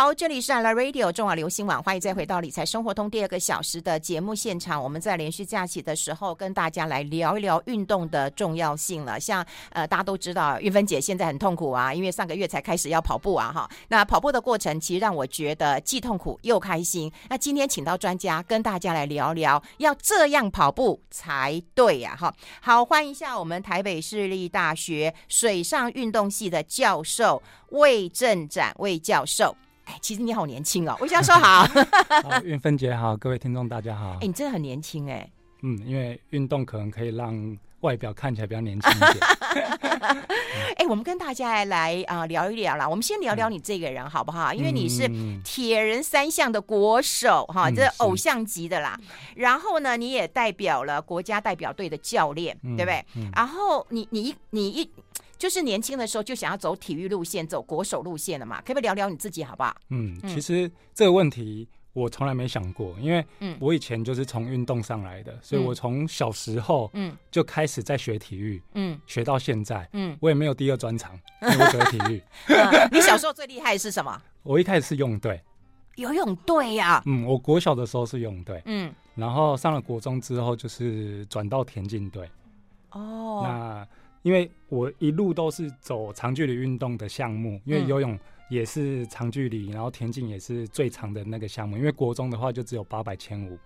好，这里是 Love Radio 中广流行网，欢迎再回到理财生活通第二个小时的节目现场。我们在连续假期的时候，跟大家来聊一聊运动的重要性了。像呃，大家都知道，玉芬姐现在很痛苦啊，因为上个月才开始要跑步啊，哈。那跑步的过程其实让我觉得既痛苦又开心。那今天请到专家跟大家来聊聊，要这样跑步才对呀，哈。好，欢迎一下我们台北市立大学水上运动系的教授魏正展魏教授。哎，其实你好年轻哦，魏教授好。好，韵芬姐好，各位听众大家好。哎，你真的很年轻哎。嗯，因为运动可能可以让外表看起来比较年轻一点。哎，我们跟大家来啊、呃、聊一聊啦。我们先聊聊你这个人好不好？嗯、因为你是铁人三项的国手哈，这、偶像级的啦。然后呢，你也代表了国家代表队的教练，嗯、对不对？嗯、然后你你一你一。就是年轻的时候就想要走体育路线，走国手路线了嘛？可不可以聊聊你自己好不好？嗯，其实这个问题我从来没想过，因为我以前就是从运动上来的，嗯、所以我从小时候嗯就开始在学体育，嗯，学到现在，嗯，我也没有第二专长，因为我学体育、嗯。你小时候最厉害的是什么？我一开始是泳队，游泳队呀、啊。嗯，我国小的时候是泳队，嗯，然后上了国中之后就是转到田径队。哦，那。因为我一路都是走长距离运动的项目，因为游泳也是长距离，然后田径也是最长的那个项目。因为国中的话就只有八百、千五，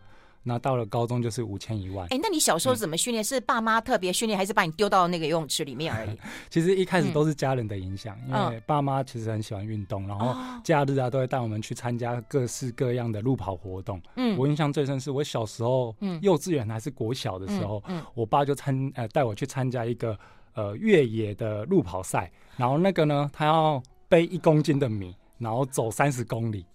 那到了高中就是五千、一万。哎，那你小时候怎么训练？嗯、是爸妈特别训练，还是把你丢到那个游泳池里面而已？其实一开始都是家人的影响，嗯、因为爸妈其实很喜欢运动，然后假日啊都会带我们去参加各式各样的路跑活动。嗯，我印象最深是我小时候，嗯，幼稚园还是国小的时候，嗯，嗯我爸就参呃带我去参加一个。呃，越野的路跑赛，然后那个呢，他要背一公斤的米，然后走三十公里，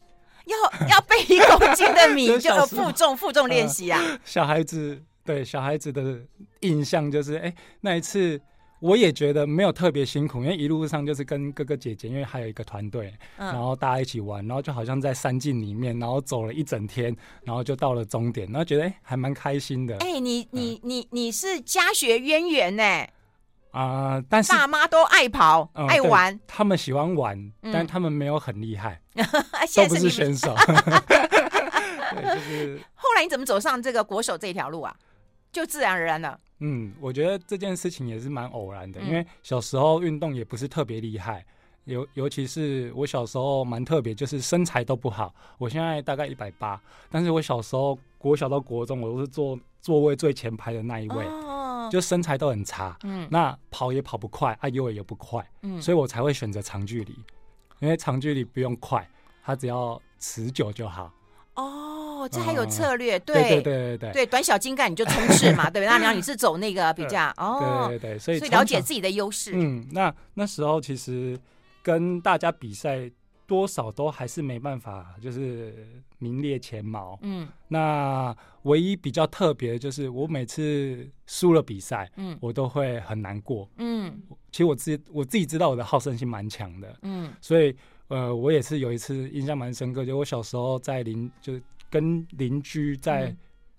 要要背一公斤的米，就负重负重练习啊。呃、小孩子对小孩子的印象就是，哎，那一次我也觉得没有特别辛苦，因为一路上就是跟哥哥姐姐，因为还有一个团队，嗯、然后大家一起玩，然后就好像在山径里面，然后走了一整天，然后就到了终点，然后觉得哎，还蛮开心的。哎，你你你你是家学渊源呢？啊、呃！但是爸妈都爱跑、嗯、爱玩，他们喜欢玩，但他们没有很厉害，嗯、都不是选手。对，就是。后来你怎么走上这个国手这条路啊？就自然而然了。嗯，我觉得这件事情也是蛮偶然的，嗯、因为小时候运动也不是特别厉害，尤尤其是我小时候蛮特别，就是身材都不好。我现在大概一百八，但是我小时候国小到国中，我都是坐座位最前排的那一位。哦就身材都很差，嗯，那跑也跑不快，啊，游也游不快，嗯，所以我才会选择长距离，因为长距离不用快，它只要持久就好。哦，这还有策略，对对对对对，对短小精干你就冲刺嘛，对不对？那然后你是走那个比较，哦，对对对，所以所以了解自己的优势。嗯，那那时候其实跟大家比赛。多少都还是没办法，就是名列前茅。嗯，那唯一比较特别的就是，我每次输了比赛，嗯，我都会很难过。嗯，其实我自己我自己知道我的好胜心蛮强的。嗯，所以呃，我也是有一次印象蛮深刻，就我小时候在邻，就跟邻居在。嗯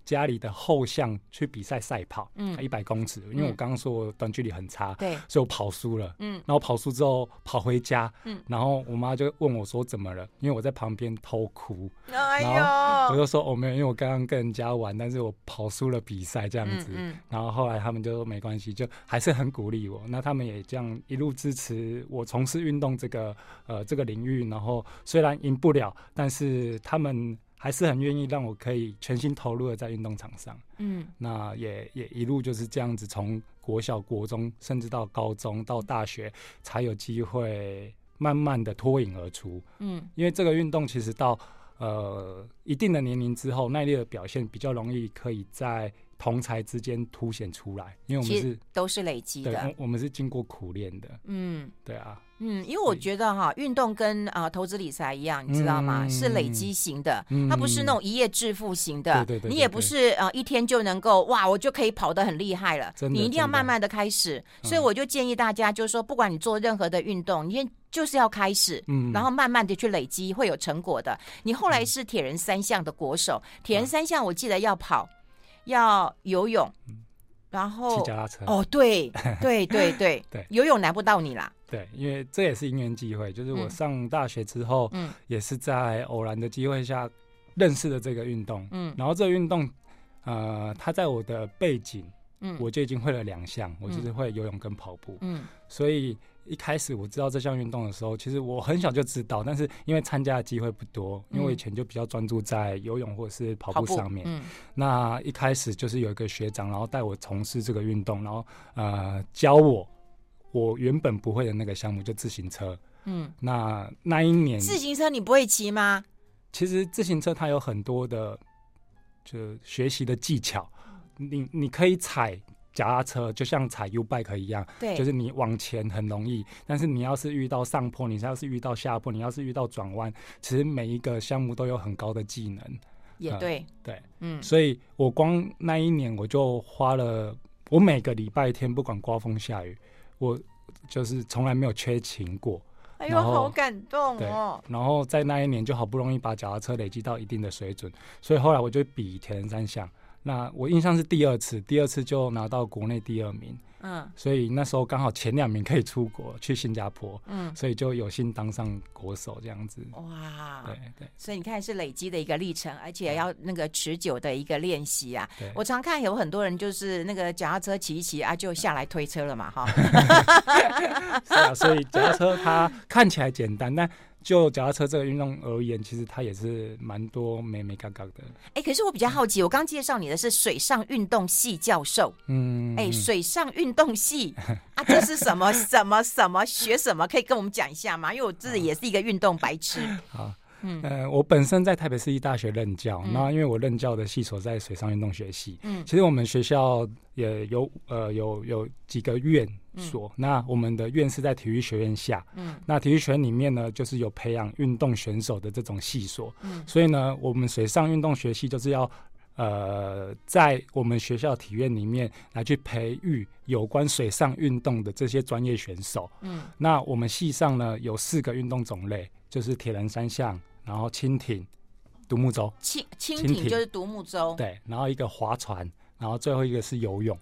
家里的后巷去比赛赛跑，嗯，一百公尺，因为我刚刚说我短距离很差，对，所以我跑输了，嗯，然后跑输之后跑回家，嗯，然后我妈就问我说怎么了？因为我在旁边偷哭，哎呦，然后我就说哦没有，因为我刚刚跟人家玩，但是我跑输了比赛这样子，嗯，然后后来他们就说没关系，就还是很鼓励我，那他们也这样一路支持我从事运动这个呃这个领域，然后虽然赢不了，但是他们。还是很愿意让我可以全心投入的在运动场上，嗯，那也也一路就是这样子，从国小、国中，甚至到高中、到大学，才有机会慢慢的脱颖而出，嗯，因为这个运动其实到呃一定的年龄之后，耐力的表现比较容易可以在同才之间凸显出来，因为我们是都是累积的，我们是经过苦练的，嗯，对啊。嗯，因为我觉得哈，运动跟啊、呃、投资理财一样，你知道吗？嗯、是累积型的，嗯、它不是那种一夜致富型的。对对你也不是啊、呃、一天就能够哇，我就可以跑得很厉害了。你一定要慢慢的开始。所以我就建议大家，就是说，不管你做任何的运动，你先就是要开始，嗯，然后慢慢的去累积，会有成果的。你后来是铁人三项的国手，铁人三项我记得要跑，要游泳，然后骑脚踏车。哦，对 对对对。对，游泳难不到你啦。对，因为这也是因缘机会，就是我上大学之后，嗯，也是在偶然的机会下认识了这个运动，嗯，然后这个运动，呃，它在我的背景，嗯，我就已经会了两项，我就是会游泳跟跑步，嗯，所以。一开始我知道这项运动的时候，其实我很小就知道，但是因为参加的机会不多，因为我以前就比较专注在游泳或者是跑步上面。嗯，那一开始就是有一个学长，然后带我从事这个运动，然后呃教我我原本不会的那个项目，就自行车。嗯，那那一年自行车你不会骑吗？其实自行车它有很多的就学习的技巧，你你可以踩。脚踏车就像踩 U bike 一样，对，就是你往前很容易，但是你要是遇到上坡，你要是遇到下坡，你要是遇到转弯，其实每一个项目都有很高的技能。也对，呃、对，嗯，所以我光那一年我就花了，我每个礼拜天不管刮风下雨，我就是从来没有缺勤过。哎呦，好感动哦！然后在那一年就好不容易把脚踏车累积到一定的水准，所以后来我就比铁人三项。那我印象是第二次，第二次就拿到国内第二名，嗯，所以那时候刚好前两名可以出国去新加坡，嗯，所以就有幸当上国手这样子。哇，对对，所以你看是累积的一个历程，而且要那个持久的一个练习啊。我常看有很多人就是那个脚踏车骑一骑啊，就下来推车了嘛，哈。是啊，所以脚踏车它看起来简单，但。就脚踏车这个运动而言，其实它也是蛮多美美嘎嘎的。哎、欸，可是我比较好奇，嗯、我刚介绍你的是水上运动系教授，嗯，哎、欸，水上运动系 啊，这是什么什么什么学什么？可以跟我们讲一下吗？因为我自己也是一个运动白痴。好。嗯，呃，我本身在台北市立大学任教，那、嗯、因为我任教的系所在水上运动学系，嗯，其实我们学校也有呃有有几个院所，嗯、那我们的院是在体育学院下，嗯，那体育学院里面呢，就是有培养运动选手的这种系所，嗯，所以呢，我们水上运动学系就是要呃在我们学校体院里面来去培育有关水上运动的这些专业选手，嗯，那我们系上呢有四个运动种类，就是铁人三项。然后蜻蜓、独木舟，蜻蜻蜓就是独木舟，对。然后一个划船，然后最后一个是游泳。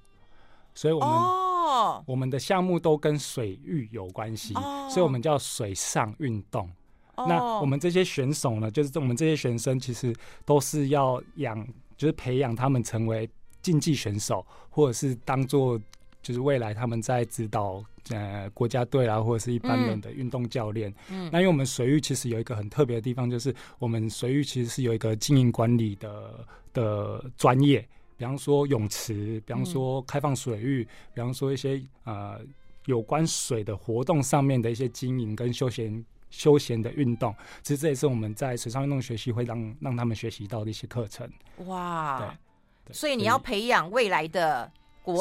所以，我们、哦、我们的项目都跟水域有关系，哦、所以我们叫水上运动。哦、那我们这些选手呢，就是我们这些学生，其实都是要养，就是培养他们成为竞技选手，或者是当做。就是未来他们在指导呃国家队啊，或者是一般人的运动教练。嗯，那因为我们水域其实有一个很特别的地方，就是我们水域其实是有一个经营管理的的专业，比方说泳池，比方说开放水域，嗯、比方说一些呃有关水的活动上面的一些经营跟休闲休闲的运动。其实这也是我们在水上运动学习会让让他们学习到的一些课程。哇，对，对，所以你要培养未来的。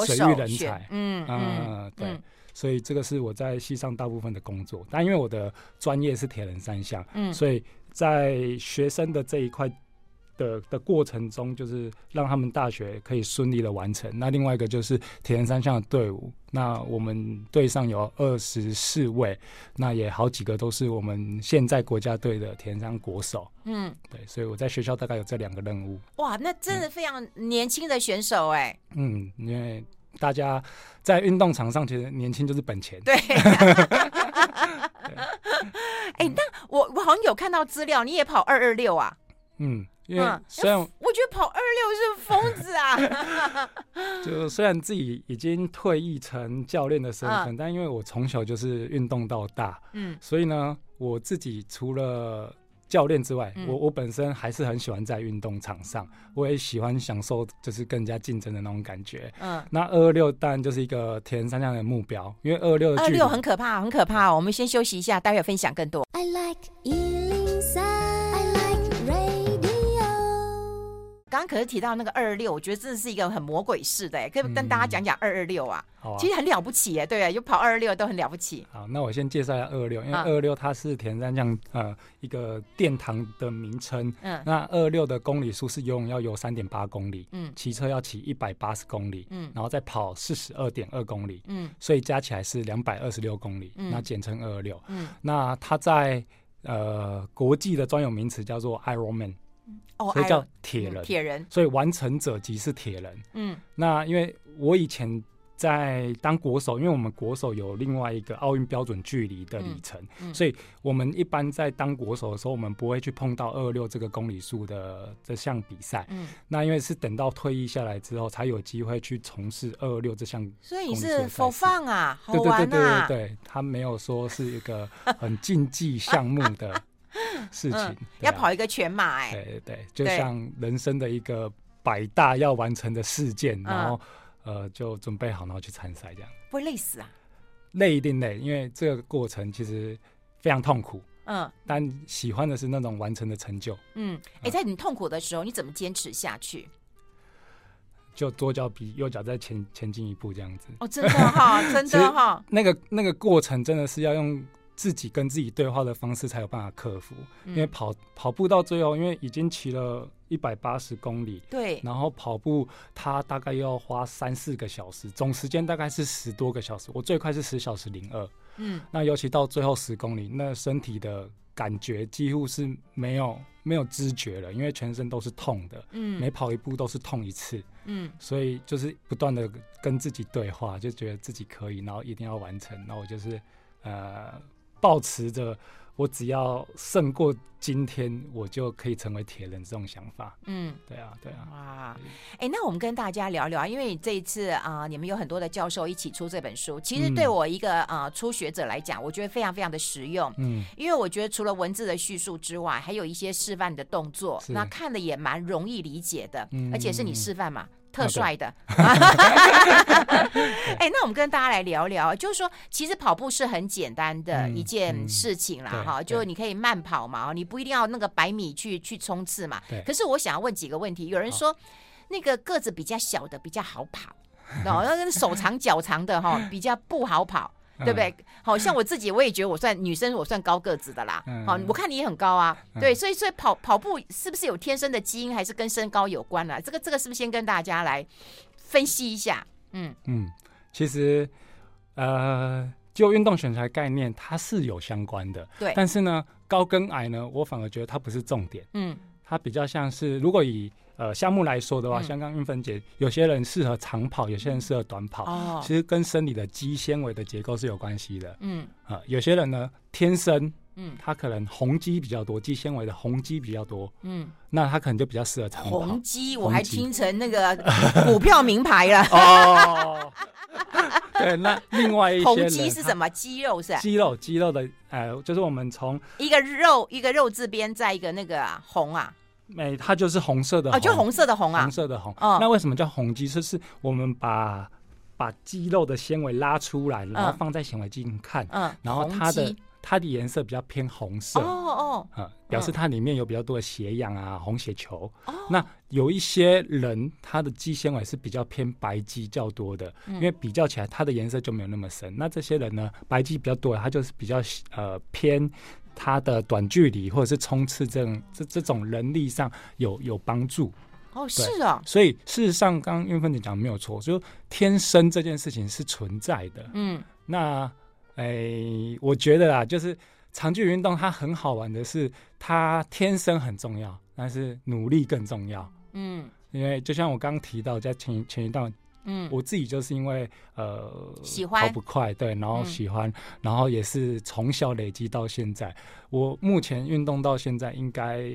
水域人才，嗯嗯，对，嗯、所以这个是我在系上大部分的工作。但因为我的专业是铁人三项，嗯，所以在学生的这一块的的过程中，就是让他们大学可以顺利的完成。那另外一个就是铁人三项的队伍，那我们队上有二十四位，那也好几个都是我们现在国家队的铁人三国手，嗯，对，所以我在学校大概有这两个任务。哇，那真的非常年轻的选手哎、欸，嗯，因为大家在运动场上其实年轻就是本钱，对。哎，那我我好像有看到资料，你也跑二二六啊？嗯。因为虽然我觉得跑二六是疯子啊，就虽然自己已经退役成教练的身份，但因为我从小就是运动到大，嗯，所以呢，我自己除了教练之外，我我本身还是很喜欢在运动场上，我也喜欢享受就是更加竞争的那种感觉，嗯，那二二六当然就是一个田三项的目标，因为二二六二六很可怕，很可怕，我们先休息一下，待会分享更多。I like 刚刚可是提到那个二二六，我觉得真的是一个很魔鬼式的，可以跟大家讲讲二二六啊。其实很了不起哎，对啊，就跑二二六都很了不起。好，那我先介绍一下二二六，因为二二六它是铁人三项呃一个殿堂的名称。嗯，那二二六的公里数是游泳要游三点八公里，嗯，骑车要骑一百八十公里，嗯，然后再跑四十二点二公里，嗯，所以加起来是两百二十六公里，嗯，那简称二二六。嗯，那它在呃国际的专有名词叫做 Ironman。哦，所以叫铁人，铁人，所以完成者即是铁人。嗯，那因为我以前在当国手，因为我们国手有另外一个奥运标准距离的里程，嗯嗯、所以我们一般在当国手的时候，我们不会去碰到二二六这个公里数的这项比赛。嗯，那因为是等到退役下来之后，才有机会去从事二二六这项。所以你是 for fun 啊，好玩啊？对对对对对，他没有说是一个很竞技项目的事情，嗯、要跑一个全马哎、欸。对对对，就像人生的一个百大要完成的事件，然后。呃，就准备好，然后去参赛，这样不会累死啊？累一定累，因为这个过程其实非常痛苦。嗯，但喜欢的是那种完成的成就。嗯，哎、欸，在你痛苦的时候，你怎么坚持下去？就左脚比右脚再前前进一步，这样子。哦，真的哈，真的哈。那个那个过程真的是要用自己跟自己对话的方式才有办法克服。嗯、因为跑跑步到最后，因为已经骑了。一百八十公里，对，然后跑步，它大概要花三四个小时，总时间大概是十多个小时。我最快是十小时零二，嗯，那尤其到最后十公里，那身体的感觉几乎是没有没有知觉了，因为全身都是痛的，嗯，每跑一步都是痛一次，嗯，所以就是不断的跟自己对话，就觉得自己可以，然后一定要完成，然后我就是呃，抱持着。我只要胜过今天，我就可以成为铁人。这种想法，嗯，对啊，对啊。哇，哎、欸，那我们跟大家聊聊，因为这一次啊、呃，你们有很多的教授一起出这本书，其实对我一个啊、呃、初学者来讲，我觉得非常非常的实用。嗯，因为我觉得除了文字的叙述之外，还有一些示范的动作，那看的也蛮容易理解的，嗯、而且是你示范嘛。特帅的，哎，那我们跟大家来聊聊，就是说，其实跑步是很简单的一件事情啦，哈、就你可以慢跑嘛，你不一定要那个百米去去冲刺嘛。对。可是我想要问几个问题，有人说那个个子比较小的比较好跑，然后那个手长脚长的哈 比较不好跑。对不对？好像我自己，我也觉得我算女生，我算高个子的啦。好，我看你也很高啊。对，所以所以跑跑步是不是有天生的基因，还是跟身高有关啊？这个这个是不是先跟大家来分析一下？嗯嗯，其实呃，就运动选材概念，它是有相关的。对，但是呢，高跟矮呢，我反而觉得它不是重点。嗯，它比较像是如果以呃，项目来说的话，像刚韵芬姐，有些人适合长跑，有些人适合短跑，哦、其实跟生理的肌纤维的结构是有关系的。嗯，啊、呃，有些人呢，天生，嗯，他可能红肌比较多，肌纤维的红肌比较多，嗯，那他可能就比较适合长跑。红肌，我还听成那个股票名牌了。哦，对，那另外一些红肌是什么？肌肉是？肌肉，肌肉的，呃，就是我们从一个肉，一个肉字边，在一个那个红啊。没，它就是红色的红，哦，就红色的红啊，红色的红。哦，那为什么叫红肌？就是我们把把肌肉的纤维拉出来，然后放在显微镜看，嗯，然后它的它的颜色比较偏红色，哦哦，嗯，表示它里面有比较多的血氧啊，红血球。哦，那有一些人他的肌纤维是比较偏白肌较多的，因为比较起来它的颜色就没有那么深。那这些人呢，白肌比较多，它就是比较呃偏。它的短距离或者是冲刺这种这这种能力上有有帮助哦，是啊，所以事实上，刚刚韵芬姐讲的没有错，就天生这件事情是存在的。嗯，那哎、欸，我觉得啊，就是长距离运动它很好玩的是，它天生很重要，但是努力更重要。嗯，因为就像我刚刚提到，在前前一段。嗯，我自己就是因为呃喜欢跑不快，对，然后喜欢，嗯、然后也是从小累积到现在。我目前运动到现在应该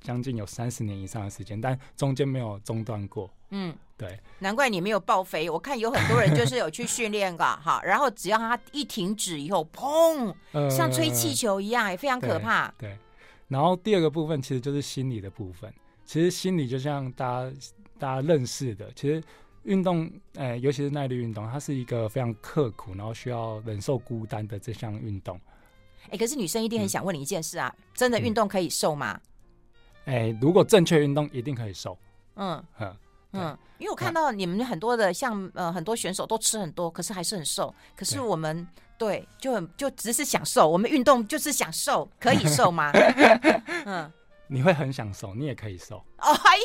将近有三十年以上的时间，但中间没有中断过。嗯，对，难怪你没有爆肥。我看有很多人就是有去训练过，哈，然后只要他一停止以后，砰，呃、像吹气球一样，也非常可怕对。对，然后第二个部分其实就是心理的部分。其实心理就像大家大家认识的，其实。运动，哎、欸，尤其是耐力运动，它是一个非常刻苦，然后需要忍受孤单的这项运动。哎、欸，可是女生一定很想问你一件事啊，嗯、真的运动可以瘦吗？哎、欸，如果正确运动，一定可以瘦。嗯嗯嗯，因为我看到你们很多的像呃很多选手都吃很多，可是还是很瘦。可是我们对，对就很就只是想瘦，我们运动就是想瘦，可以瘦吗？嗯。你会很想瘦，你也可以瘦。哦，还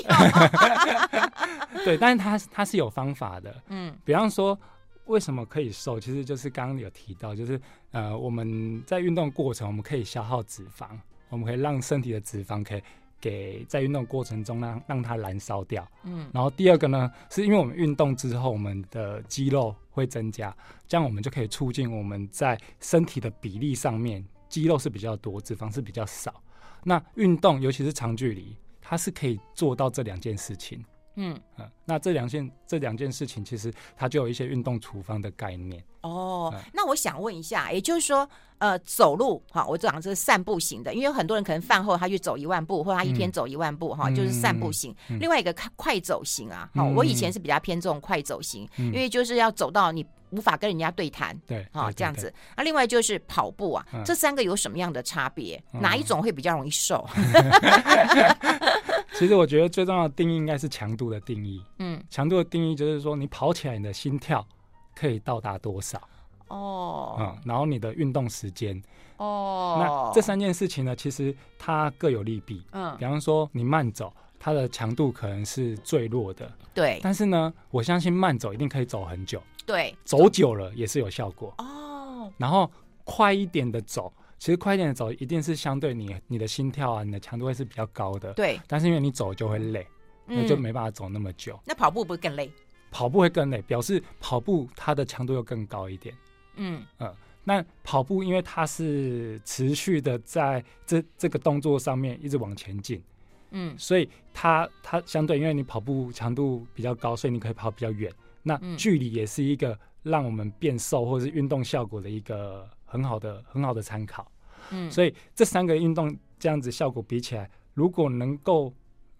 有，对，但是它它是有方法的。嗯，比方说，为什么可以瘦？其实就是刚刚有提到，就是呃，我们在运动过程，我们可以消耗脂肪，我们可以让身体的脂肪可以给在运动过程中让让它燃烧掉。嗯，然后第二个呢，是因为我们运动之后，我们的肌肉会增加，这样我们就可以促进我们在身体的比例上面，肌肉是比较多，脂肪是比较少。那运动尤其是长距离，它是可以做到这两件事情。嗯嗯，那这两件这两件事情，其实它就有一些运动处方的概念。哦，嗯、那我想问一下，也就是说，呃，走路哈，我讲这是散步型的，因为有很多人可能饭后他去走一万步，或者他一天走一万步哈，嗯、就是散步型。嗯、另外一个快走型啊，哈、嗯，我以前是比较偏重快走型，嗯、因为就是要走到你无法跟人家对谈，对，啊，这样子。那另外就是跑步啊，嗯、这三个有什么样的差别？嗯、哪一种会比较容易瘦？其实我觉得最重要的定义应该是强度的定义。嗯，强度的定义就是说，你跑起来你的心跳可以到达多少？哦，嗯，然后你的运动时间。哦，那这三件事情呢，其实它各有利弊。嗯，比方说你慢走，它的强度可能是最弱的。对。但是呢，我相信慢走一定可以走很久。对。走久了也是有效果。哦。然后快一点的走。其实快一点的走，一定是相对你你的心跳啊，你的强度会是比较高的。对。但是因为你走就会累，那、嗯、就没办法走那么久。那跑步不是更累？跑步会更累，表示跑步它的强度又更高一点。嗯嗯。那跑步因为它是持续的在这这个动作上面一直往前进。嗯。所以它它相对，因为你跑步强度比较高，所以你可以跑比较远。那距离也是一个让我们变瘦或者是运动效果的一个。很好的，很好的参考。嗯，所以这三个运动这样子效果比起来，如果能够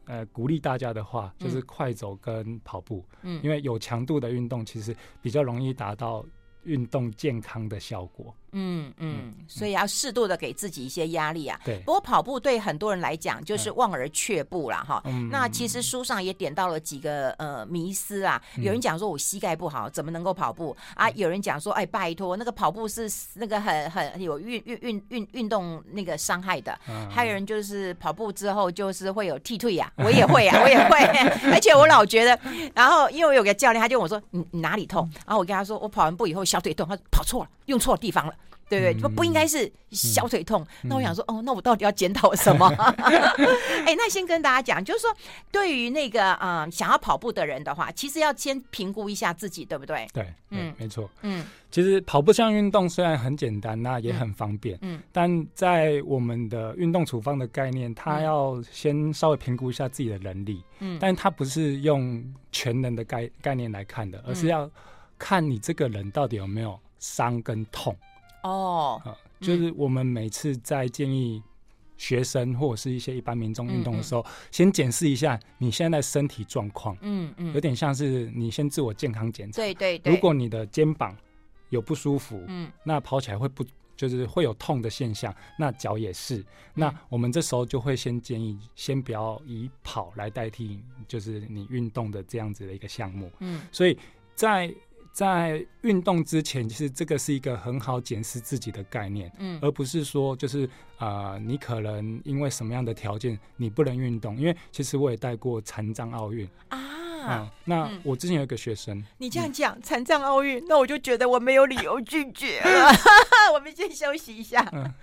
呃鼓励大家的话，就是快走跟跑步。嗯，因为有强度的运动其实比较容易达到运动健康的效果。嗯嗯，所以要适度的给自己一些压力啊。对。不过跑步对很多人来讲就是望而却步了哈。嗯。那其实书上也点到了几个呃迷思啊。有人讲说我膝盖不好，怎么能够跑步啊？有人讲说，哎，拜托，那个跑步是那个很很有运运运运运动那个伤害的。还有人就是跑步之后就是会有踢腿呀，我也会啊，我也会。而且我老觉得，然后因为我有个教练，他就问我说，你你哪里痛？然后我跟他说，我跑完步以后小腿痛，他说跑错了，用错地方了。对对，不不应该是小腿痛。嗯、那我想说，哦，那我到底要检讨什么？哎，那先跟大家讲，就是说，对于那个啊、呃、想要跑步的人的话，其实要先评估一下自己，对不对？对，嗯，没错。嗯，其实跑步这项运动虽然很简单，那也很方便。嗯，但在我们的运动处方的概念，它要先稍微评估一下自己的能力。嗯，但它不是用全能的概概念来看的，而是要看你这个人到底有没有伤跟痛。哦、呃，就是我们每次在建议学生或者是一些一般民众运动的时候，嗯嗯、先检视一下你现在身体状况。嗯嗯，有点像是你先自我健康检查。对对对。如果你的肩膀有不舒服，嗯，那跑起来会不就是会有痛的现象，那脚也是。嗯、那我们这时候就会先建议，先不要以跑来代替，就是你运动的这样子的一个项目。嗯，所以在。在运动之前，其实这个是一个很好检视自己的概念，嗯，而不是说就是啊、呃，你可能因为什么样的条件你不能运动，因为其实我也带过残障奥运。啊、嗯，那我之前有一个学生，嗯、你这样讲残障奥运，那我就觉得我没有理由拒绝了，我们先休息一下。嗯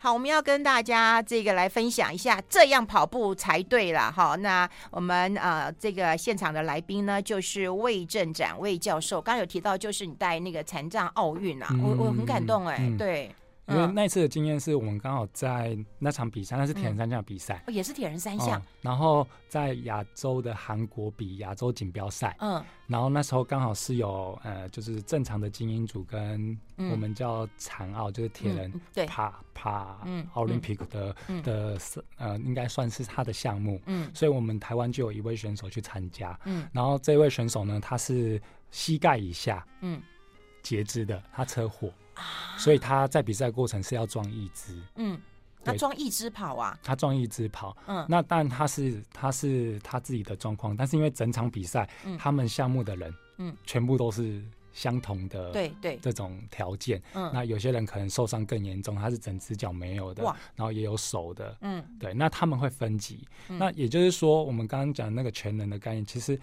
好，我们要跟大家这个来分享一下，这样跑步才对了哈。那我们呃，这个现场的来宾呢，就是魏正展魏教授。刚刚有提到，就是你带那个残障奥运啊，嗯、我我很感动哎，嗯、对。因为那次的经验是我们刚好在那场比赛，那是铁人三项比赛，哦，也是铁人三项。然后在亚洲的韩国比亚洲锦标赛，嗯，然后那时候刚好是有呃，就是正常的精英组跟我们叫残奥，就是铁人对。爬爬奥林匹克的的呃，应该算是他的项目，嗯，所以我们台湾就有一位选手去参加，嗯，然后这位选手呢，他是膝盖以下，嗯，截肢的，他车祸。所以他在比赛过程是要装一只，嗯，他装一只跑啊，他装一只跑，嗯，那但他是他是他自己的状况，但是因为整场比赛，嗯，他们项目的人，嗯，全部都是相同的，对对，这种条件，嗯，那有些人可能受伤更严重，他是整只脚没有的，哇，然后也有手的，嗯，对，那他们会分级，那也就是说，我们刚刚讲的那个全能的概念，其实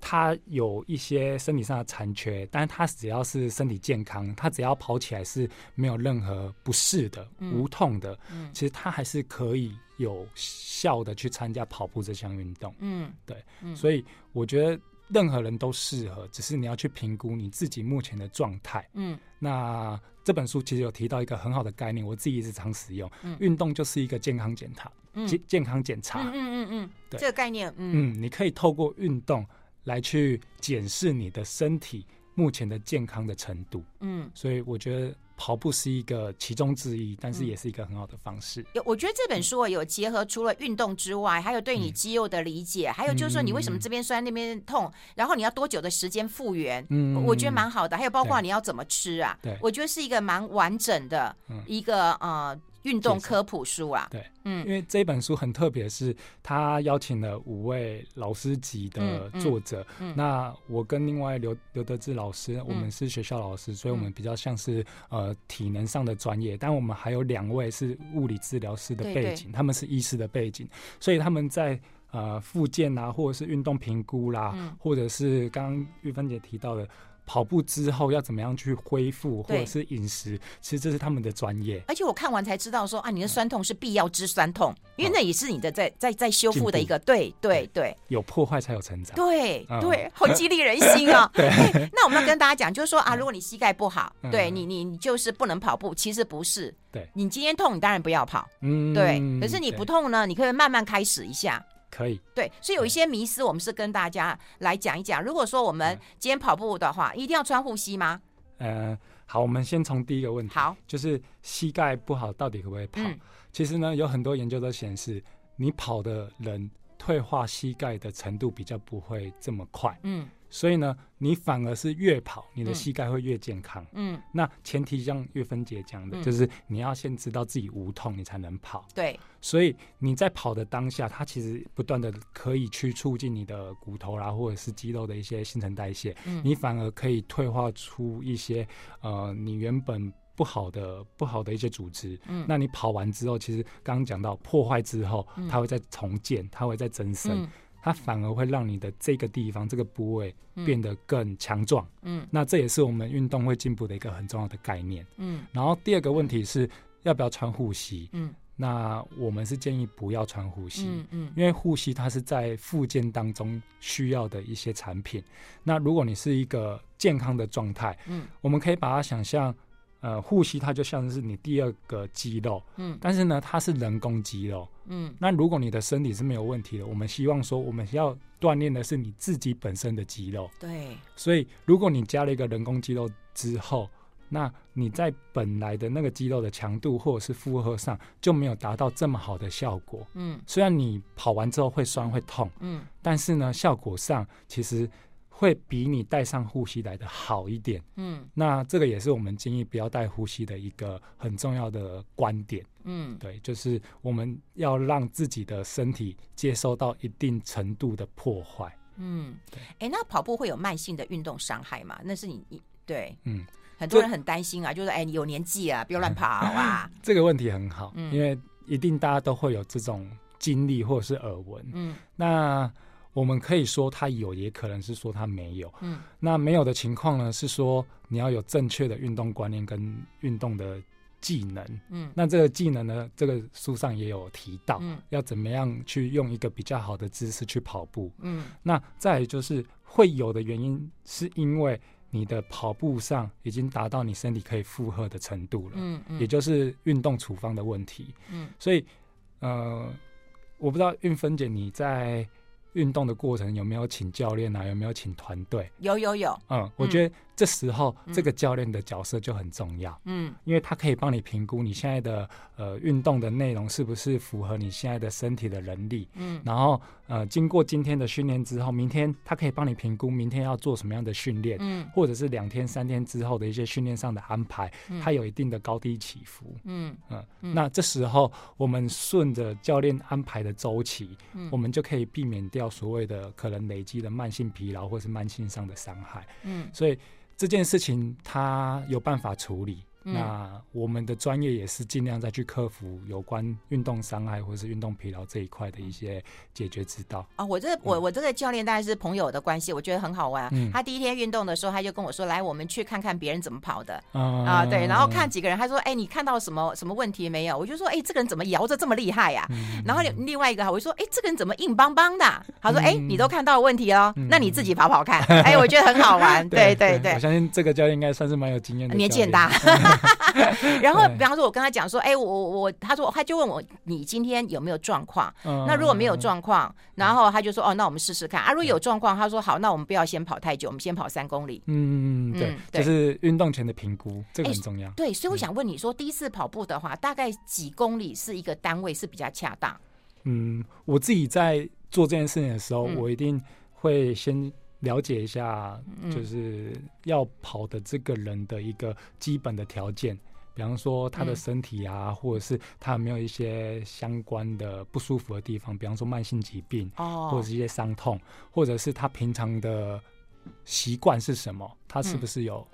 他有一些身体上的残缺，但是他只要是身体健康，他只要跑起来是没有任何不适的、嗯、无痛的，嗯，其实他还是可以有效的去参加跑步这项运动。嗯，对，嗯、所以我觉得任何人都适合，只是你要去评估你自己目前的状态。嗯，那这本书其实有提到一个很好的概念，我自己日常使用，嗯，运动就是一个健康检查，健、嗯、健康检查。嗯嗯嗯嗯，对，这个概念，嗯，嗯，你可以透过运动。来去检视你的身体目前的健康的程度，嗯，所以我觉得跑步是一个其中之一，但是也是一个很好的方式。有、嗯，我觉得这本书有结合除了运动之外，还有对你肌肉的理解，嗯、还有就是说你为什么这边酸那边痛，嗯、然后你要多久的时间复原，嗯，我觉得蛮好的。还有包括你要怎么吃啊，对，我觉得是一个蛮完整的一个呃。运动科普书啊，对，嗯，因为这本书很特别，是他邀请了五位老师级的作者。嗯。嗯嗯、那我跟另外刘刘德志老师，我们是学校老师，嗯、所以我们比较像是呃体能上的专业。但我们还有两位是物理治疗师的背景，他们是医师的背景，所以他们在呃复健啊，或者是运动评估啦，嗯、或者是刚刚玉芬姐提到的。跑步之后要怎么样去恢复，或者是饮食，其实这是他们的专业。而且我看完才知道说啊，你的酸痛是必要之酸痛，因为那也是你的在在在修复的一个，对对对，有破坏才有成长，对对，好激励人心啊！对，那我们要跟大家讲，就是说啊，如果你膝盖不好，对你你你就是不能跑步，其实不是，对。你今天痛，你当然不要跑，嗯，对，可是你不痛呢，你可以慢慢开始一下。可以，对，所以有一些迷思，我们是跟大家来讲一讲。如果说我们今天跑步的话，一定要穿护膝吗？呃，好，我们先从第一个问题，好，就是膝盖不好到底可不可以跑？嗯、其实呢，有很多研究都显示，你跑的人退化膝盖的程度比较不会这么快。嗯。所以呢，你反而是越跑，你的膝盖会越健康。嗯，那前提像岳芬姐讲的，嗯、就是你要先知道自己无痛，你才能跑。对，所以你在跑的当下，它其实不断的可以去促进你的骨头啦，或者是肌肉的一些新陈代谢。嗯，你反而可以退化出一些呃，你原本不好的不好的一些组织。嗯，那你跑完之后，其实刚刚讲到破坏之后，它会再重建，它会再增生。嗯它反而会让你的这个地方、这个部位变得更强壮。嗯，那这也是我们运动会进步的一个很重要的概念。嗯，然后第二个问题是要不要穿护膝？嗯，那我们是建议不要穿护膝。嗯嗯，因为护膝它是在附件当中需要的一些产品。那如果你是一个健康的状态，嗯，我们可以把它想象。呃，呼吸它就像是你第二个肌肉，嗯，但是呢，它是人工肌肉，嗯，那如果你的身体是没有问题的，我们希望说，我们要锻炼的是你自己本身的肌肉，对，所以如果你加了一个人工肌肉之后，那你在本来的那个肌肉的强度或者是负荷上就没有达到这么好的效果，嗯，虽然你跑完之后会酸会痛，嗯，但是呢，效果上其实。会比你戴上呼吸来的好一点，嗯，那这个也是我们建议不要戴呼吸的一个很重要的观点，嗯，对，就是我们要让自己的身体接受到一定程度的破坏，嗯，对，哎，那跑步会有慢性的运动伤害吗？那是你，你对，嗯，很多人很担心啊，就是哎，你有年纪啊，不要乱跑啊。这个问题很好，嗯，因为一定大家都会有这种经历或者是耳闻，嗯，那。我们可以说他有，也可能是说他没有。嗯，那没有的情况呢，是说你要有正确的运动观念跟运动的技能。嗯，那这个技能呢，这个书上也有提到，嗯，要怎么样去用一个比较好的姿势去跑步。嗯，那再就是会有的原因，是因为你的跑步上已经达到你身体可以负荷的程度了。嗯嗯，也就是运动处方的问题。嗯，所以呃，我不知道运芬姐你在。运动的过程有没有请教练啊？有没有请团队？有有有。嗯，我觉得这时候这个教练的角色就很重要。嗯，因为他可以帮你评估你现在的呃运动的内容是不是符合你现在的身体的能力。嗯，然后呃经过今天的训练之后，明天他可以帮你评估明天要做什么样的训练。嗯，或者是两天三天之后的一些训练上的安排，它有一定的高低起伏。嗯嗯，那这时候我们顺着教练安排的周期，我们就可以避免掉。所谓的可能累积的慢性疲劳或是慢性上的伤害，嗯，所以这件事情他有办法处理，那我们的专业也是尽量再去克服有关运动伤害或者是运动疲劳这一块的一些解决之道。啊，我这个、我我这个教练大概是朋友的关系，我觉得很好玩。嗯、他第一天运动的时候，他就跟我说：“来，我们去看看别人怎么跑的。嗯”啊，对，然后看几个人，他说：“哎，你看到什么什么问题没有？”我就说：“哎，这个人怎么摇着这么厉害呀、啊？”嗯、然后另外一个，我就说：“哎，这个人怎么硬邦邦的？”他说：“哎，你都看到问题哦，嗯、那你自己跑跑看。嗯”哎，我觉得很好玩。对对对，对，我相信这个教练应该算是蛮有经验的，年纪很大。然后，比方说，我跟他讲说，哎，我我，他说，他就问我，你今天有没有状况？那如果没有状况，然后他就说，哦，那我们试试看啊。如果有状况，他说好，那我们不要先跑太久，我们先跑三公里。嗯嗯嗯，对，就是运动前的评估，这个很重要。对，所以我想问你说，第一次跑步的话，大概几公里是一个单位是比较恰当？嗯，我自己在做这件事情的时候，我一定会先。了解一下，就是要跑的这个人的一个基本的条件，嗯、比方说他的身体啊，嗯、或者是他有没有一些相关的不舒服的地方，比方说慢性疾病，哦，或者是一些伤痛，或者是他平常的习惯是什么，他是不是有？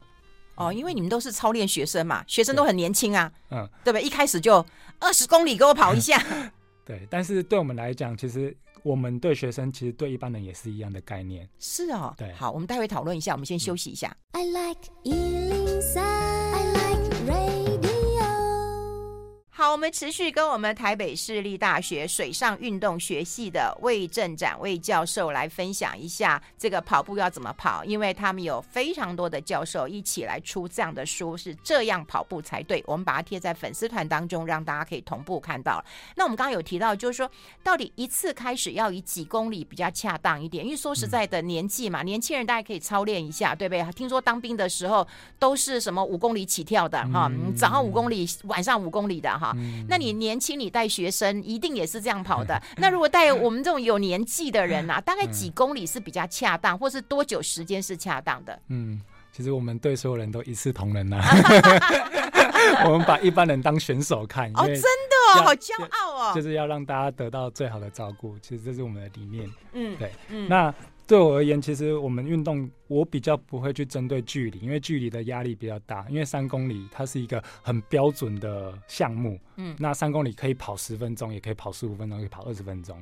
嗯、哦，因为你们都是操练学生嘛，学生都很年轻啊，嗯，对不对？一开始就二十公里给我跑一下，对，但是对我们来讲，其实。我们对学生，其实对一般人也是一样的概念。是哦，对，好，我们待会讨论一下，我们先休息一下。I like 好，我们持续跟我们台北市立大学水上运动学系的魏正展魏教授来分享一下这个跑步要怎么跑，因为他们有非常多的教授一起来出这样的书，是这样跑步才对。我们把它贴在粉丝团当中，让大家可以同步看到。那我们刚刚有提到，就是说到底一次开始要以几公里比较恰当一点？因为说实在的，年纪嘛，年轻人大家可以操练一下，对不对？听说当兵的时候都是什么五公里起跳的哈，早上五公里，晚上五公里的哈。嗯、那你年轻，你带学生一定也是这样跑的。那如果带我们这种有年纪的人啊，大概几公里是比较恰当，或是多久时间是恰当的？嗯，其实我们对所有人都一视同仁呐、啊。我们把一般人当选手看。哦，真的哦，好骄傲哦。就是要让大家得到最好的照顾，其实这是我们的理念。嗯，对，嗯，那。对我而言，其实我们运动，我比较不会去针对距离，因为距离的压力比较大。因为三公里它是一个很标准的项目，嗯，那三公里可以跑十分钟，也可以跑十五分钟，可以跑二十分钟。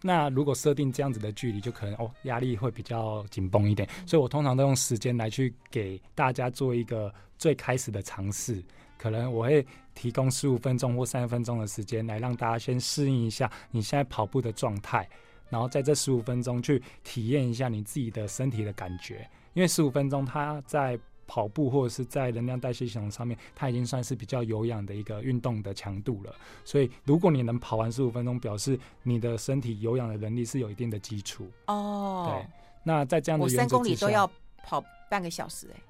那如果设定这样子的距离，就可能哦，压力会比较紧绷一点。所以我通常都用时间来去给大家做一个最开始的尝试。可能我会提供十五分钟或三十分钟的时间，来让大家先适应一下你现在跑步的状态。然后在这十五分钟去体验一下你自己的身体的感觉，因为十五分钟它在跑步或者是在能量代谢系统上面，它已经算是比较有氧的一个运动的强度了。所以如果你能跑完十五分钟，表示你的身体有氧的能力是有一定的基础。哦，对。那在这样的我三公里都要跑半个小时哎。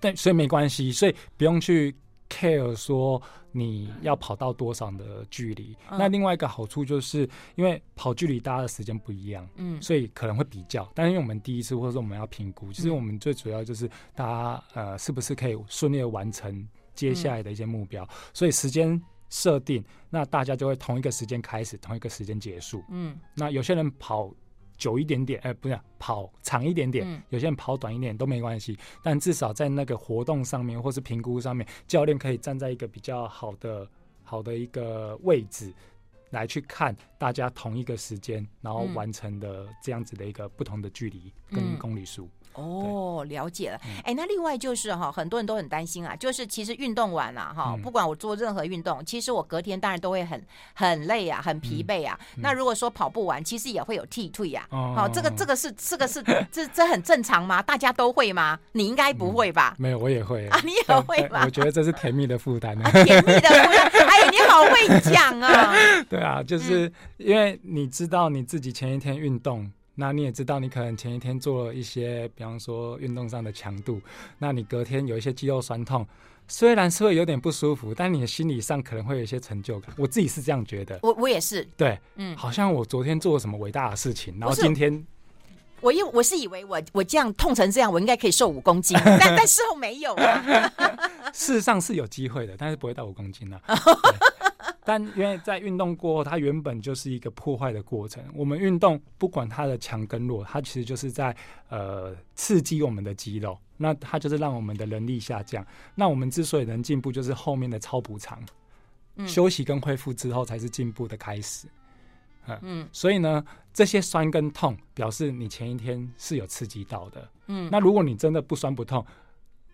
对，所以没关系，所以不用去。Care 说你要跑到多少的距离？嗯、那另外一个好处就是，因为跑距离大家的时间不一样，嗯，所以可能会比较。但是因为我们第一次，或者说我们要评估，其实我们最主要就是大家呃是不是可以顺利的完成接下来的一些目标。嗯、所以时间设定，那大家就会同一个时间开始，同一个时间结束。嗯，那有些人跑。久一点点，哎、欸，不是跑长一点点，嗯、有些人跑短一点都没关系，但至少在那个活动上面或是评估上面，教练可以站在一个比较好的、好的一个位置来去看大家同一个时间，然后完成的这样子的一个不同的距离跟公里数。嗯哦，了解了。哎，那另外就是哈，很多人都很担心啊，就是其实运动完了哈，不管我做任何运动，其实我隔天当然都会很很累啊，很疲惫啊。那如果说跑步完，其实也会有替退呀。好，这个这个是这个是 这这很正常吗？大家都会吗？你应该不会吧？没有，我也会啊，你也会吧？我觉得这是甜蜜的负担。甜蜜的负担，哎，你好会讲啊。对啊，就是因为你知道你自己前一天运动。那你也知道，你可能前一天做了一些，比方说运动上的强度，那你隔天有一些肌肉酸痛，虽然是会有点不舒服，但你的心理上可能会有一些成就感。我自己是这样觉得，我我也是，对，嗯，好像我昨天做了什么伟大的事情，然后今天，我以我是以为我我这样痛成这样，我应该可以瘦五公斤，但 但事后没有啊。事实上是有机会的，但是不会到五公斤了。但因为在运动过后，它原本就是一个破坏的过程。我们运动不管它的强跟弱，它其实就是在呃刺激我们的肌肉，那它就是让我们的能力下降。那我们之所以能进步，就是后面的超补偿。嗯、休息跟恢复之后才是进步的开始。嗯，嗯，所以呢，这些酸跟痛表示你前一天是有刺激到的。嗯，那如果你真的不酸不痛，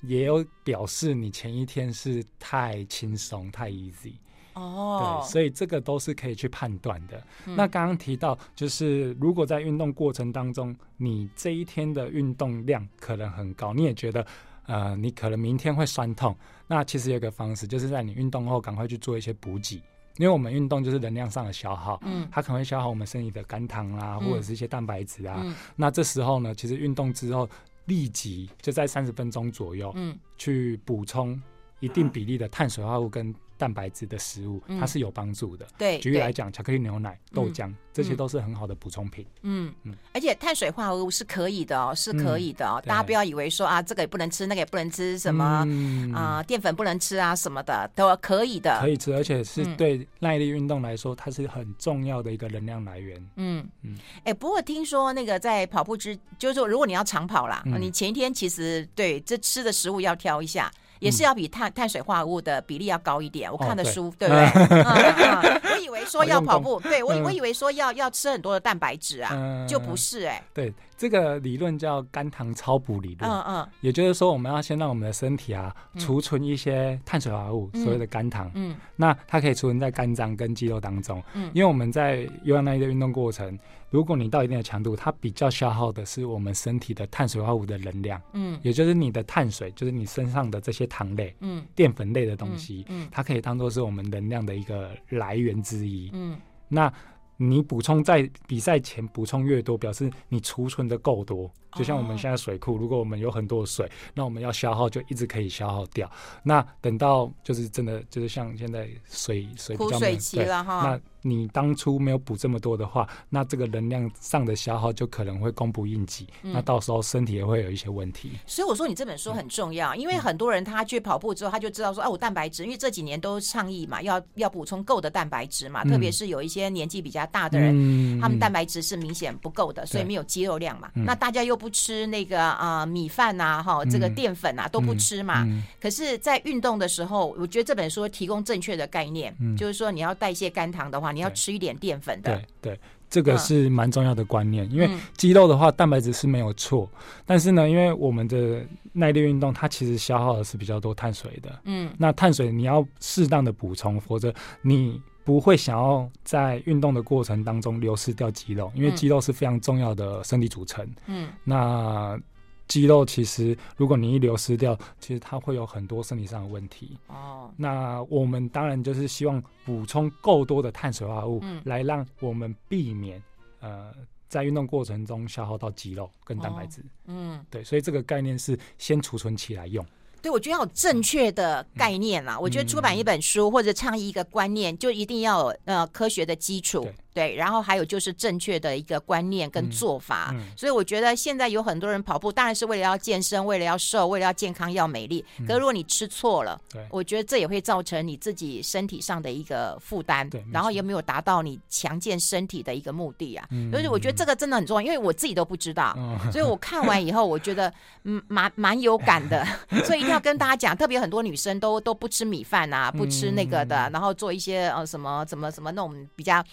也有表示你前一天是太轻松太 easy。哦，对，所以这个都是可以去判断的。嗯、那刚刚提到，就是如果在运动过程当中，你这一天的运动量可能很高，你也觉得。呃，你可能明天会酸痛，那其实有个方式，就是在你运动后赶快去做一些补给，因为我们运动就是能量上的消耗，嗯，它可能会消耗我们身体的肝糖啊，或者是一些蛋白质啊，嗯、那这时候呢，其实运动之后立即就在三十分钟左右，嗯，去补充一定比例的碳水化合物跟。蛋白质的食物，它是有帮助的。对，举例来讲，巧克力、牛奶、豆浆，这些都是很好的补充品。嗯嗯，而且碳水化合物是可以的哦，是可以的哦。大家不要以为说啊，这个也不能吃，那个也不能吃，什么啊，淀粉不能吃啊，什么的都可以的。可以吃，而且是对耐力运动来说，它是很重要的一个能量来源。嗯嗯。哎，不过听说那个在跑步之，就是说如果你要长跑啦，你前一天其实对这吃的食物要挑一下。也是要比碳碳水化合物的比例要高一点。我看的书，对不对？我以为说要跑步，对我我以为说要要吃很多的蛋白质啊，就不是哎。对，这个理论叫肝糖超补理论。嗯嗯。也就是说，我们要先让我们的身体啊储存一些碳水化合物，所谓的肝糖。嗯。那它可以储存在肝脏跟肌肉当中。嗯。因为我们在有氧耐力的运动过程。如果你到一定的强度，它比较消耗的是我们身体的碳水化合物的能量，嗯，也就是你的碳水，就是你身上的这些糖类，嗯，淀粉类的东西，嗯，嗯，它可以当做是我们能量的一个来源之一，嗯，那你补充在比赛前补充越多，表示你储存的够多。就像我们现在水库，如果我们有很多水，那我们要消耗就一直可以消耗掉。那等到就是真的就是像现在水水比较没有了哈，那你当初没有补这么多的话，那这个能量上的消耗就可能会供不应给，嗯、那到时候身体也会有一些问题。所以我说你这本书很重要，嗯、因为很多人他去跑步之后，他就知道说，哎、啊，我蛋白质，因为这几年都倡议嘛，要要补充够的蛋白质嘛，嗯、特别是有一些年纪比较大的人，嗯、他们蛋白质是明显不够的，所以没有肌肉量嘛。嗯、那大家又不吃那个啊、呃、米饭呐，哈，这个淀粉啊都不吃嘛。可是，在运动的时候，我觉得这本书提供正确的概念，嗯、就是说你要代谢肝糖的话，你要吃一点淀粉的。对对，这个是蛮重要的观念。嗯、因为肌肉的话，蛋白质是没有错，但是呢，因为我们的耐力运动，它其实消耗的是比较多碳水的。嗯，那碳水你要适当的补充，否则你。不会想要在运动的过程当中流失掉肌肉，因为肌肉是非常重要的身体组成。嗯，那肌肉其实如果你一流失掉，其实它会有很多身体上的问题。哦，那我们当然就是希望补充够多的碳水化合物，嗯，来让我们避免呃在运动过程中消耗到肌肉跟蛋白质。嗯，对，所以这个概念是先储存起来用。对，我觉得要有正确的概念啦。嗯、我觉得出版一本书或者倡议一个观念，就一定要有呃科学的基础。对，然后还有就是正确的一个观念跟做法，嗯。嗯、所以我觉得现在有很多人跑步，当然是为了要健身，为了要瘦，为了要健康，要美丽。可是如果你吃错了，我觉得这也会造成你自己身体上的一个负担，对，然后也没有达到你强健身体的一个目的啊。嗯、所以我觉得这个真的很重要，因为我自己都不知道，嗯、所以我看完以后，我觉得嗯蛮蛮有感的，所以一定要跟大家讲，特别很多女生都都不吃米饭啊，不吃那个的，嗯、然后做一些呃什么什么什么那种比较。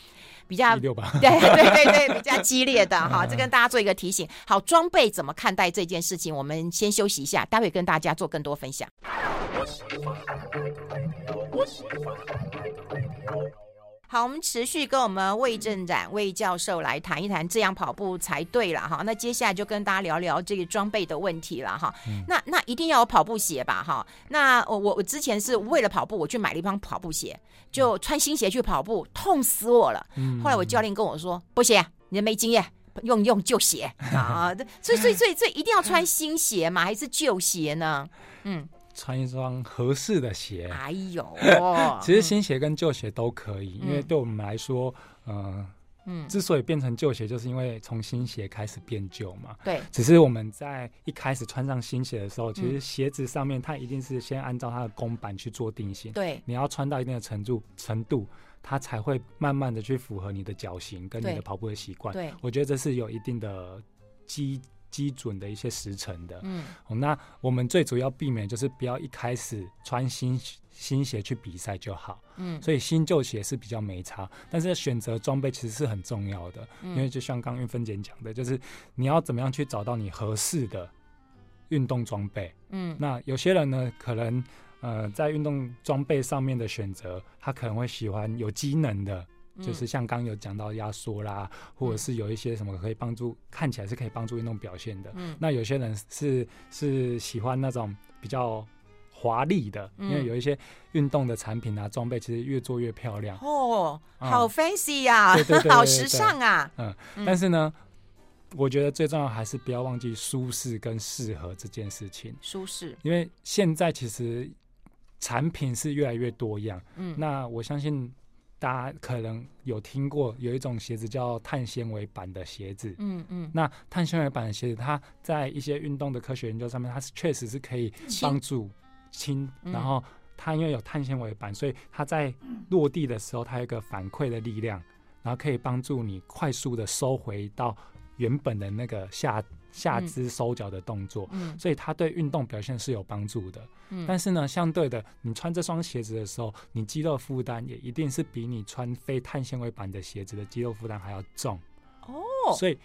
比较 对对对对，比较激烈的哈，这跟大家做一个提醒。好，装备怎么看待这件事情？我们先休息一下，待会跟大家做更多分享。好，我们持续跟我们魏正展魏教授来谈一谈这样跑步才对了哈。那接下来就跟大家聊聊这个装备的问题了哈。嗯、那那一定要有跑步鞋吧哈。那我我我之前是为了跑步，我去买了一双跑步鞋，就穿新鞋去跑步，痛死我了。嗯、后来我教练跟我说，不行，你没经验，用用旧鞋啊。所以所以所以所以一定要穿新鞋嘛，还是旧鞋呢？嗯。穿一双合适的鞋。哎呦，其实新鞋跟旧鞋都可以，嗯、因为对我们来说，呃，嗯，之所以变成旧鞋，就是因为从新鞋开始变旧嘛。对。只是我们在一开始穿上新鞋的时候，其实鞋子上面它一定是先按照它的公版去做定型。对。你要穿到一定的程度程度，它才会慢慢的去符合你的脚型跟你的跑步的习惯。对。我觉得这是有一定的基基准的一些时程的。嗯。那我们最主要避免就是不要一开始穿新新鞋去比赛就好。嗯，所以新旧鞋是比较没差，但是选择装备其实是很重要的，嗯、因为就像刚韵芬姐讲的，就是你要怎么样去找到你合适的运动装备。嗯，那有些人呢，可能呃在运动装备上面的选择，他可能会喜欢有机能的，嗯、就是像刚有讲到压缩啦，或者是有一些什么可以帮助、嗯、看起来是可以帮助运动表现的。嗯，那有些人是是喜欢那种比较。华丽的，因为有一些运动的产品啊，装备其实越做越漂亮哦，好 fancy 呀，好时尚啊。嗯，但是呢，我觉得最重要还是不要忘记舒适跟适合这件事情。舒适，因为现在其实产品是越来越多样。嗯，那我相信大家可能有听过有一种鞋子叫碳纤维板的鞋子。嗯嗯，那碳纤维板的鞋子，它在一些运动的科学研究上面，它是确实是可以帮助。轻，然后它因为有碳纤维板，所以它在落地的时候，它有一个反馈的力量，然后可以帮助你快速的收回到原本的那个下下肢收脚的动作，嗯，所以它对运动表现是有帮助的。嗯，但是呢，相对的，你穿这双鞋子的时候，你肌肉负担也一定是比你穿非碳纤维板的鞋子的肌肉负担还要重。哦，所以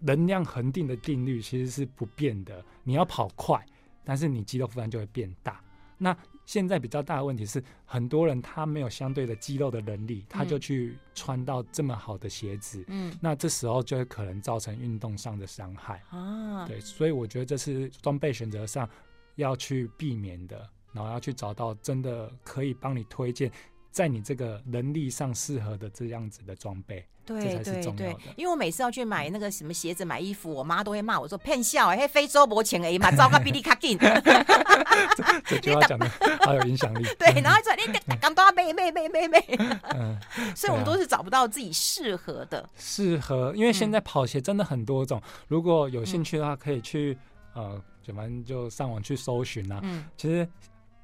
能量恒定的定律其实是不变的，你要跑快。但是你肌肉负担就会变大。那现在比较大的问题是，很多人他没有相对的肌肉的能力，他就去穿到这么好的鞋子。嗯，那这时候就会可能造成运动上的伤害。啊，对，所以我觉得这是装备选择上要去避免的，然后要去找到真的可以帮你推荐，在你这个能力上适合的这样子的装备。对对对，因为我每次要去买那个什么鞋子、买衣服，我妈都会骂我说骗笑哎，非洲没钱哎嘛，糟糕比你卡紧。这句话讲的好有 影响力。对，然后说你刚都要妹妹妹妹妹。嗯，所以我们都是找不到自己适合的。适合，因为现在跑鞋真的很多种，如果有兴趣的话，可以去呃，就反正就上网去搜寻啊。嗯，其实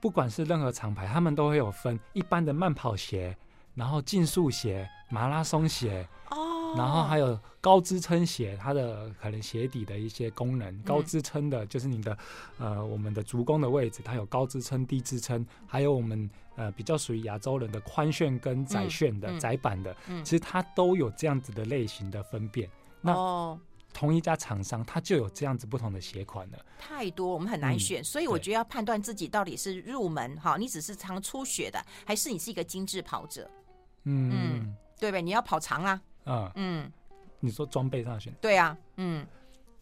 不管是任何厂牌，他们都会有分一般的慢跑鞋。然后竞速鞋、马拉松鞋，哦，然后还有高支撑鞋，它的可能鞋底的一些功能，高支撑的就是你的，呃，我们的足弓的位置，它有高支撑、低支撑，还有我们呃比较属于亚洲人的宽楦跟窄楦的窄版的，其实它都有这样子的类型的分辨。那同一家厂商，它就有这样子不同的鞋款了。太多，我们很难选，嗯、所以我觉得要判断自己到底是入门哈，你只是常初学的，还是你是一个精致跑者？嗯，嗯，对呗，你要跑长啊。嗯嗯，你说装备上选？对啊，嗯，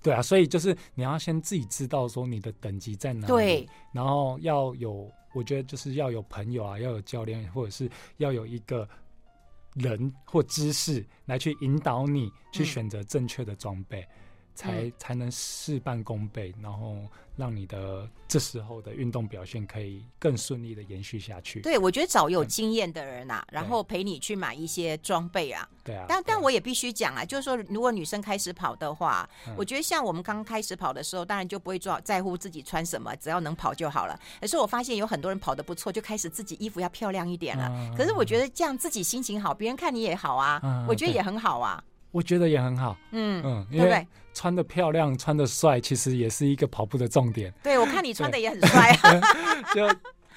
对啊，所以就是你要先自己知道说你的等级在哪里，对，然后要有，我觉得就是要有朋友啊，要有教练，或者是要有一个人或知识来去引导你去选择正确的装备。嗯才才能事半功倍，然后让你的这时候的运动表现可以更顺利的延续下去。对，我觉得找有经验的人啊，然后陪你去买一些装备啊。对啊。但但我也必须讲啊，就是说，如果女生开始跑的话，我觉得像我们刚开始跑的时候，当然就不会做在乎自己穿什么，只要能跑就好了。可是我发现有很多人跑得不错，就开始自己衣服要漂亮一点了。可是我觉得这样自己心情好，别人看你也好啊，我觉得也很好啊。我觉得也很好，嗯嗯，因为穿的漂亮、穿的帅，其实也是一个跑步的重点。对，我看你穿的也很帅啊。就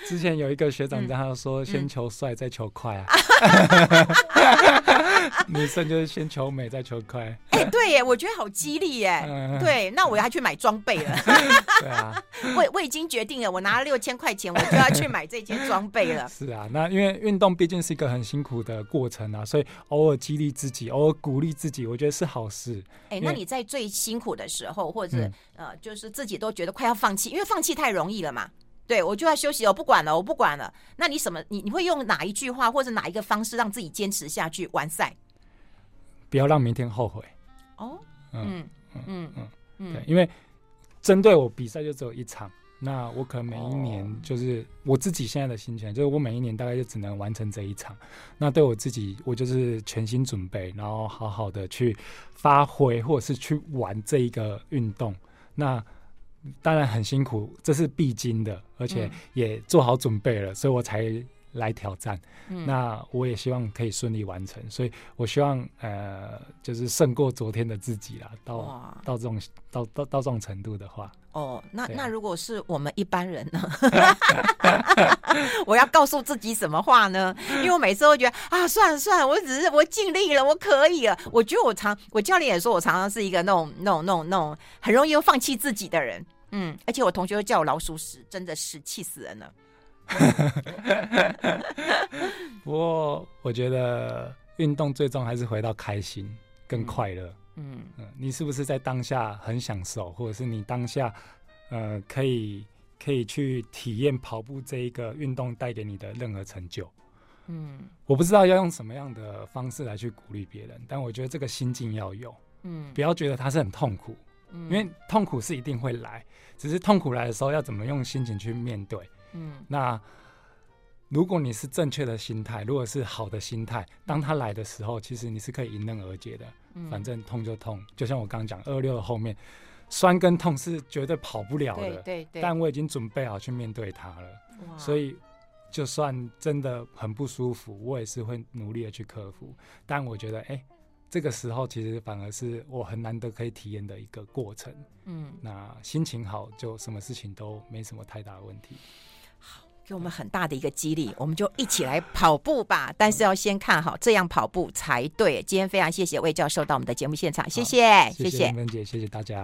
之前有一个学长跟，他说：“先求帅，再求快啊。” 女生就是先求美，再求快。哎，对耶，我觉得好激励耶。对，那我要去买装备了。对啊，我我已经决定了，我拿了六千块钱，我就要去买这件装备了。是啊，那因为运动毕竟是一个很辛苦的过程啊，所以偶尔激励自己，偶尔鼓励自己，我觉得是好事。哎，那你在最辛苦的时候，或者呃，就是自己都觉得快要放弃，因为放弃太容易了嘛。对，我就要休息，我不管了，我不管了。那你什么？你你会用哪一句话或者哪一个方式让自己坚持下去完赛？不要让明天后悔。哦，嗯嗯嗯嗯，对，因为针对我比赛就只有一场，那我可能每一年就是我自己现在的心情，就是我每一年大概就只能完成这一场。那对我自己，我就是全心准备，然后好好的去发挥，或者是去玩这一个运动。那当然很辛苦，这是必经的，而且也做好准备了，所以我才来挑战。嗯、那我也希望可以顺利完成，所以我希望呃，就是胜过昨天的自己啦。到到这种到到到这种程度的话，哦，那、啊、那如果是我们一般人呢？我要告诉自己什么话呢？因为我每次都觉得啊，算了算了，我只是我尽力了，我可以了。我觉得我常我教练也说我常常是一个那种那种那种那种很容易又放弃自己的人。嗯，而且我同学都叫我老鼠屎，真的是气死人了。不过我觉得运动最终还是回到开心跟快乐。嗯嗯，你是不是在当下很享受，或者是你当下呃可以可以去体验跑步这一个运动带给你的任何成就？嗯，我不知道要用什么样的方式来去鼓励别人，但我觉得这个心境要有。嗯，不要觉得它是很痛苦，因为痛苦是一定会来，只是痛苦来的时候要怎么用心情去面对。嗯，那如果你是正确的心态，如果是好的心态，当他来的时候，其实你是可以迎刃而解的。嗯，反正痛就痛，就像我刚刚讲，二六的后面，酸跟痛是绝对跑不了的。对对对。但我已经准备好去面对它了。所以，就算真的很不舒服，我也是会努力的去克服。但我觉得，哎，这个时候其实反而是我很难得可以体验的一个过程。嗯。那心情好，就什么事情都没什么太大的问题。好给我们很大的一个激励，我们就一起来跑步吧。但是要先看好这样跑步才对。今天非常谢谢魏教授到我们的节目现场，谢谢，谢谢文姐，谢谢大家。